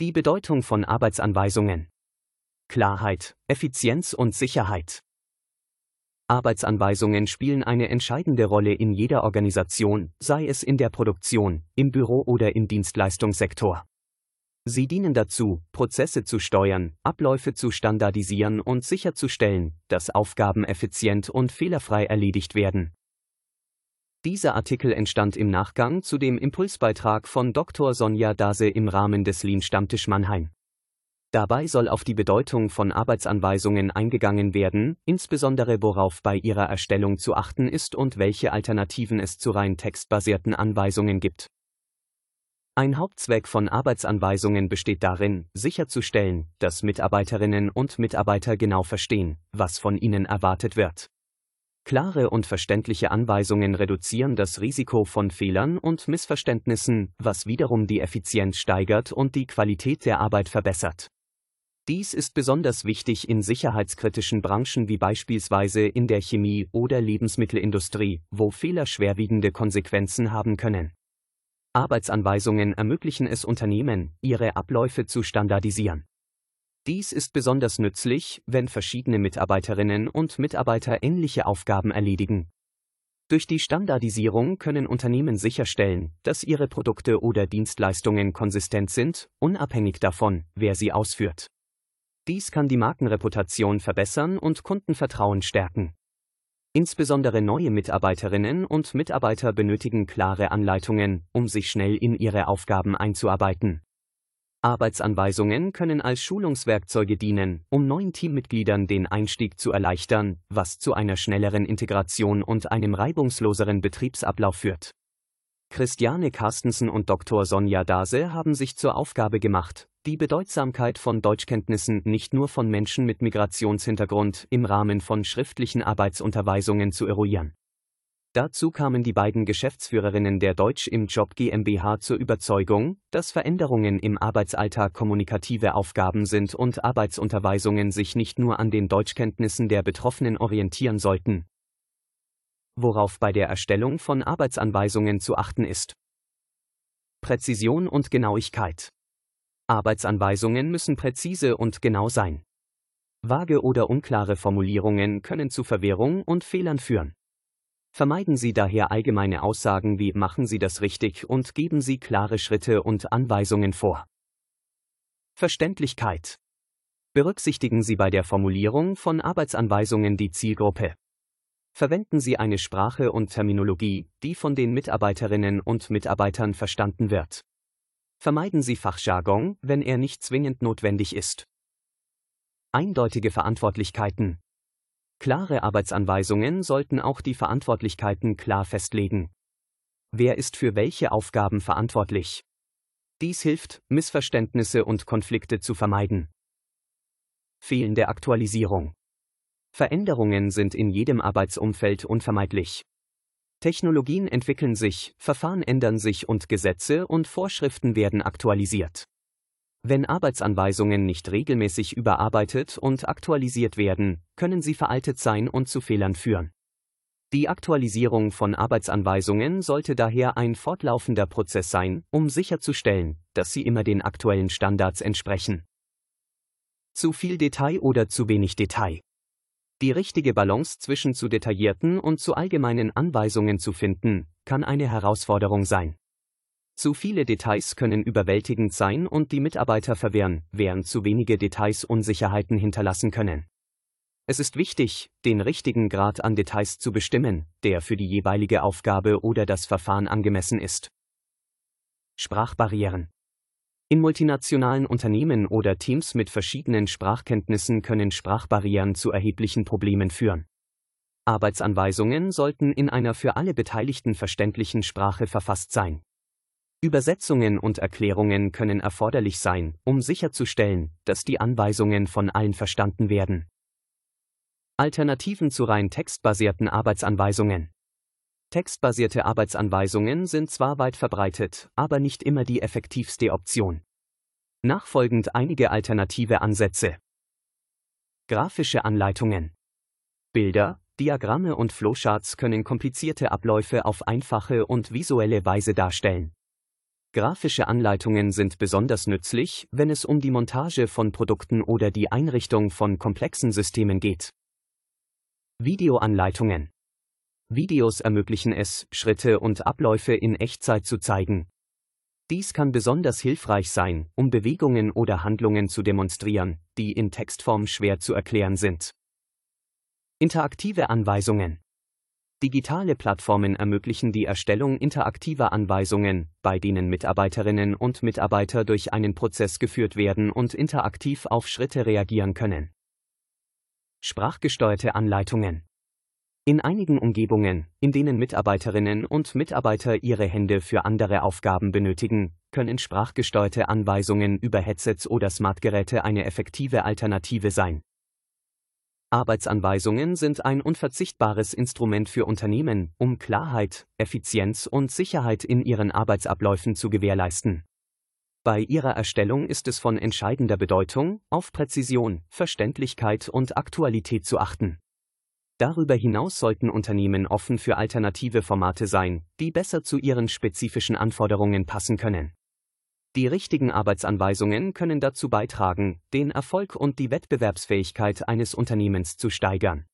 Die Bedeutung von Arbeitsanweisungen. Klarheit, Effizienz und Sicherheit. Arbeitsanweisungen spielen eine entscheidende Rolle in jeder Organisation, sei es in der Produktion, im Büro oder im Dienstleistungssektor. Sie dienen dazu, Prozesse zu steuern, Abläufe zu standardisieren und sicherzustellen, dass Aufgaben effizient und fehlerfrei erledigt werden. Dieser Artikel entstand im Nachgang zu dem Impulsbeitrag von Dr. Sonja Dase im Rahmen des Lean Stammtisch Mannheim. Dabei soll auf die Bedeutung von Arbeitsanweisungen eingegangen werden, insbesondere worauf bei ihrer Erstellung zu achten ist und welche Alternativen es zu rein textbasierten Anweisungen gibt. Ein Hauptzweck von Arbeitsanweisungen besteht darin, sicherzustellen, dass Mitarbeiterinnen und Mitarbeiter genau verstehen, was von ihnen erwartet wird. Klare und verständliche Anweisungen reduzieren das Risiko von Fehlern und Missverständnissen, was wiederum die Effizienz steigert und die Qualität der Arbeit verbessert. Dies ist besonders wichtig in sicherheitskritischen Branchen wie beispielsweise in der Chemie oder Lebensmittelindustrie, wo Fehler schwerwiegende Konsequenzen haben können. Arbeitsanweisungen ermöglichen es Unternehmen, ihre Abläufe zu standardisieren. Dies ist besonders nützlich, wenn verschiedene Mitarbeiterinnen und Mitarbeiter ähnliche Aufgaben erledigen. Durch die Standardisierung können Unternehmen sicherstellen, dass ihre Produkte oder Dienstleistungen konsistent sind, unabhängig davon, wer sie ausführt. Dies kann die Markenreputation verbessern und Kundenvertrauen stärken. Insbesondere neue Mitarbeiterinnen und Mitarbeiter benötigen klare Anleitungen, um sich schnell in ihre Aufgaben einzuarbeiten. Arbeitsanweisungen können als Schulungswerkzeuge dienen, um neuen Teammitgliedern den Einstieg zu erleichtern, was zu einer schnelleren Integration und einem reibungsloseren Betriebsablauf führt. Christiane Carstensen und Dr. Sonja Dase haben sich zur Aufgabe gemacht, die Bedeutsamkeit von Deutschkenntnissen nicht nur von Menschen mit Migrationshintergrund im Rahmen von schriftlichen Arbeitsunterweisungen zu eruieren. Dazu kamen die beiden Geschäftsführerinnen der Deutsch im Job GmbH zur Überzeugung, dass Veränderungen im Arbeitsalltag kommunikative Aufgaben sind und Arbeitsunterweisungen sich nicht nur an den Deutschkenntnissen der Betroffenen orientieren sollten. Worauf bei der Erstellung von Arbeitsanweisungen zu achten ist. Präzision und Genauigkeit. Arbeitsanweisungen müssen präzise und genau sein. Vage oder unklare Formulierungen können zu Verwirrung und Fehlern führen. Vermeiden Sie daher allgemeine Aussagen wie machen Sie das richtig und geben Sie klare Schritte und Anweisungen vor. Verständlichkeit. Berücksichtigen Sie bei der Formulierung von Arbeitsanweisungen die Zielgruppe. Verwenden Sie eine Sprache und Terminologie, die von den Mitarbeiterinnen und Mitarbeitern verstanden wird. Vermeiden Sie Fachjargon, wenn er nicht zwingend notwendig ist. Eindeutige Verantwortlichkeiten. Klare Arbeitsanweisungen sollten auch die Verantwortlichkeiten klar festlegen. Wer ist für welche Aufgaben verantwortlich? Dies hilft, Missverständnisse und Konflikte zu vermeiden. Fehlende Aktualisierung. Veränderungen sind in jedem Arbeitsumfeld unvermeidlich. Technologien entwickeln sich, Verfahren ändern sich und Gesetze und Vorschriften werden aktualisiert. Wenn Arbeitsanweisungen nicht regelmäßig überarbeitet und aktualisiert werden, können sie veraltet sein und zu Fehlern führen. Die Aktualisierung von Arbeitsanweisungen sollte daher ein fortlaufender Prozess sein, um sicherzustellen, dass sie immer den aktuellen Standards entsprechen. Zu viel Detail oder zu wenig Detail. Die richtige Balance zwischen zu detaillierten und zu allgemeinen Anweisungen zu finden, kann eine Herausforderung sein. Zu viele Details können überwältigend sein und die Mitarbeiter verwirren, während zu wenige Details Unsicherheiten hinterlassen können. Es ist wichtig, den richtigen Grad an Details zu bestimmen, der für die jeweilige Aufgabe oder das Verfahren angemessen ist. Sprachbarrieren in multinationalen Unternehmen oder Teams mit verschiedenen Sprachkenntnissen können Sprachbarrieren zu erheblichen Problemen führen. Arbeitsanweisungen sollten in einer für alle Beteiligten verständlichen Sprache verfasst sein. Übersetzungen und Erklärungen können erforderlich sein, um sicherzustellen, dass die Anweisungen von allen verstanden werden. Alternativen zu rein textbasierten Arbeitsanweisungen Textbasierte Arbeitsanweisungen sind zwar weit verbreitet, aber nicht immer die effektivste Option. Nachfolgend einige alternative Ansätze. Grafische Anleitungen. Bilder, Diagramme und Flowcharts können komplizierte Abläufe auf einfache und visuelle Weise darstellen. Grafische Anleitungen sind besonders nützlich, wenn es um die Montage von Produkten oder die Einrichtung von komplexen Systemen geht. Videoanleitungen Videos ermöglichen es, Schritte und Abläufe in Echtzeit zu zeigen. Dies kann besonders hilfreich sein, um Bewegungen oder Handlungen zu demonstrieren, die in Textform schwer zu erklären sind. Interaktive Anweisungen Digitale Plattformen ermöglichen die Erstellung interaktiver Anweisungen, bei denen Mitarbeiterinnen und Mitarbeiter durch einen Prozess geführt werden und interaktiv auf Schritte reagieren können. Sprachgesteuerte Anleitungen in einigen Umgebungen, in denen Mitarbeiterinnen und Mitarbeiter ihre Hände für andere Aufgaben benötigen, können sprachgesteuerte Anweisungen über Headsets oder Smartgeräte eine effektive Alternative sein. Arbeitsanweisungen sind ein unverzichtbares Instrument für Unternehmen, um Klarheit, Effizienz und Sicherheit in ihren Arbeitsabläufen zu gewährleisten. Bei ihrer Erstellung ist es von entscheidender Bedeutung, auf Präzision, Verständlichkeit und Aktualität zu achten. Darüber hinaus sollten Unternehmen offen für alternative Formate sein, die besser zu ihren spezifischen Anforderungen passen können. Die richtigen Arbeitsanweisungen können dazu beitragen, den Erfolg und die Wettbewerbsfähigkeit eines Unternehmens zu steigern.